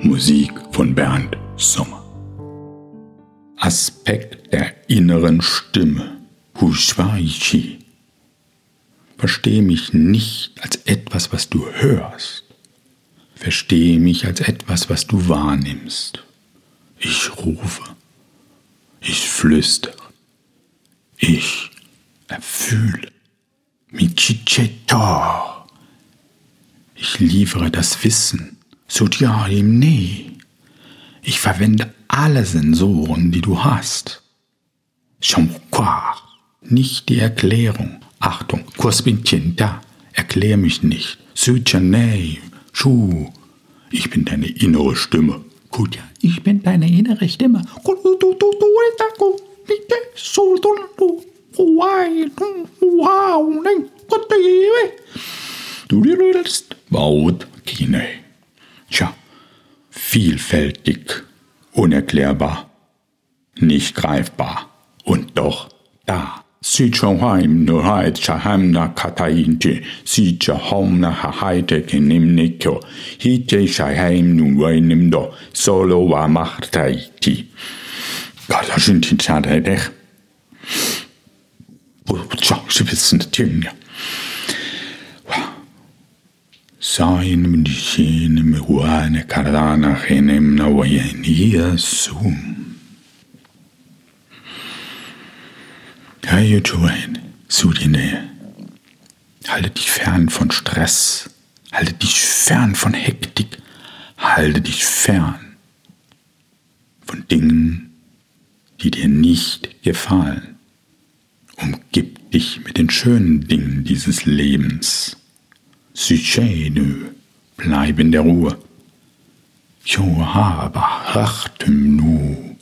Musik von Bernd Sommer. Aspekt der inneren Stimme. Hushwaichi. Verstehe mich nicht als etwas, was du hörst. Verstehe mich als etwas, was du wahrnimmst. Ich rufe. Ich flüstere. Ich erfühle. Michicheto. Ich liefere das Wissen. Sudyarim Ne. Ich verwende alle Sensoren, die du hast. Shamkwa. Nicht die Erklärung. Achtung, Kursbintinta. Erklär mich nicht. Sujanei. Shu. Ich bin deine innere Stimme. Kutja, ich bin deine innere Stimme. Du willst Baut unerklärbar, nicht greifbar und doch da. Sichahaim no hait shahamna katainte, sichahomna hahaite kenimnikyo, hite shahaim nu wainimdo, solo wa machtaiti. Gott, sind die Zeit echt. Tja, sie wissen das mdishene mehuane kardana chenem na wayenia sum. Hey, Joanne, zu dir Nähe. Halte dich fern von Stress. Halte dich fern von Hektik. Halte dich fern von Dingen, die dir nicht gefallen. Umgib dich mit den schönen Dingen dieses Lebens. Sychenu, bleib in der Ruhe. Johaba rachtem nu,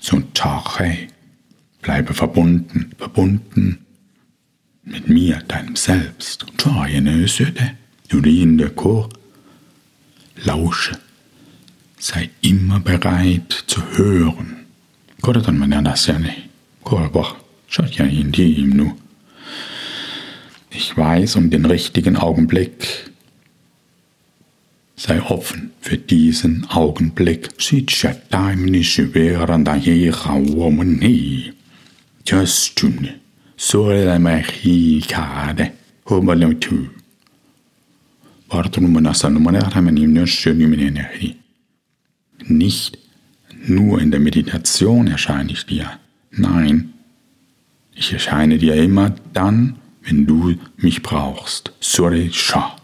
so tache. Bleibe verbunden, verbunden mit mir, deinem Selbst. Lausche. Sei immer bereit zu hören. Koratan mananasane. Korbach. Ich weiß um den richtigen Augenblick. Sei offen für diesen Augenblick. Just Sole machi kade. Hobalem tu. Nicht nur in der Meditation erscheine ich dir. Nein, ich erscheine dir immer dann, wenn du mich brauchst. Sore sha,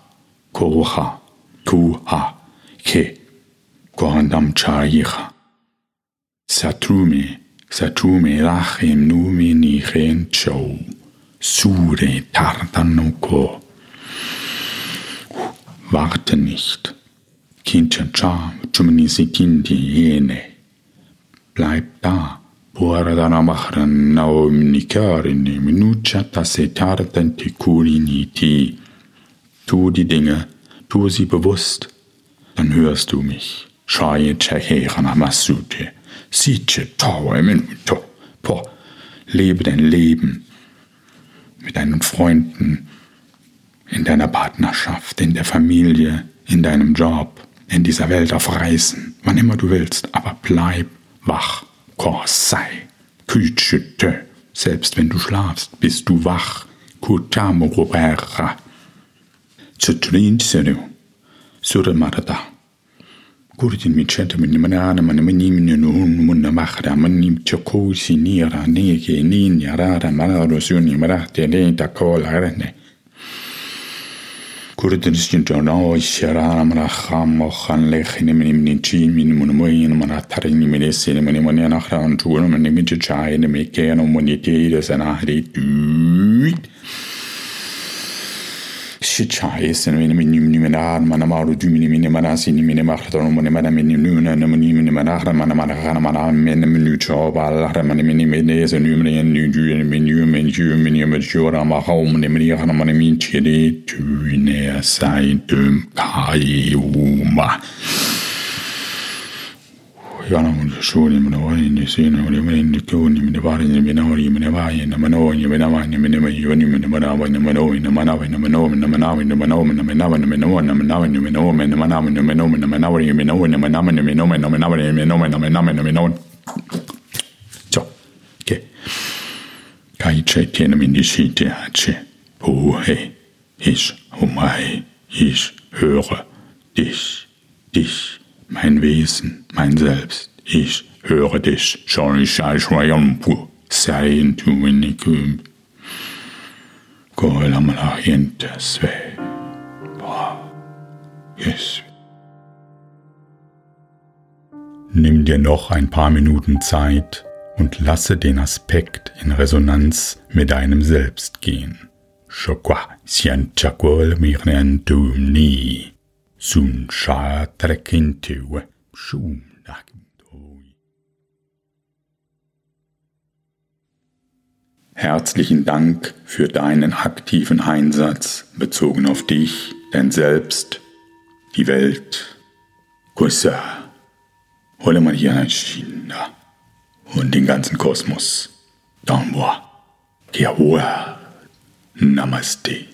koha, kuha, ke, kohandam chaiha. Satrume, satrume rachem nume nichen chou, sure tartanoko. Warte nicht. Kinchacha, chumnisikinti jene. Bleib da Puaradana mahran naum nikarini minucha tasetartan tikuliniti. Tu die Dinge, tu sie bewusst, dann hörst du mich. Shaye chehechana masute. Siche tawe minuto. Po, lebe dein Leben mit deinen Freunden, in deiner Partnerschaft, in der Familie, in deinem Job, in dieser Welt auf Reisen, wann immer du willst, aber bleib wach. Korsei, Küchete, selbst wenn du schlafst, bist du wach. Kutamo Robera. Zutrin Seru, Sura Marada. Kurtin mi centa min manana man mani min no mun na mahra man nim choko sinira ne ke nin yarara manaro suni marate ne ta kola rene. Kurdinistan jona shara mara kham khan le khine min min chi min mun moyin mara tarin min sene min khran tu min mun de sana hri شی چای سن وین می نیم نیم نار من ما رو دیم نیم نیم ناسی نیم نیم اخترون من من می نیم نیم نه من نیم نیم نار من ما نه غن من ما من می نیم چو با لار من می نیم نه ز نیم نه نیم جو نیم نیم من جو می نیم جو را ما خو من می نیم من می چری تو نه سای دم کای و ما yanamunsuni mnawayini sina ulimendi kuni mnibari minawri minawai na manoyi minawani minawai yoni minawanawa na manoyi na manawa na manoyi na manawa na manoyi na manawa na manoyi na manawa na manoyi na manawa na manoyi na manawa na manoyi na manawa na manoyi na manawa na manoyi na manawa na manoyi Så, okay. Kai tjene min isite atse. Uhe, his, umai, his, høre, dis, dis, mein Wesen, mein Selbst. Ich höre dich. Sei schweigern, sein tu minicum. Kolla mala gente sve. Yes. Nimm dir noch ein paar Minuten Zeit und lasse den Aspekt in Resonanz mit deinem Selbst gehen. Chokwa sianchakwol mirnentum ni. Sun sha trekintewe shum Herzlichen Dank für deinen aktiven Einsatz bezogen auf dich, dein Selbst, die Welt. Kusa, hole mal hier ein China und den ganzen Kosmos. Damwa, Kiawa, Namaste.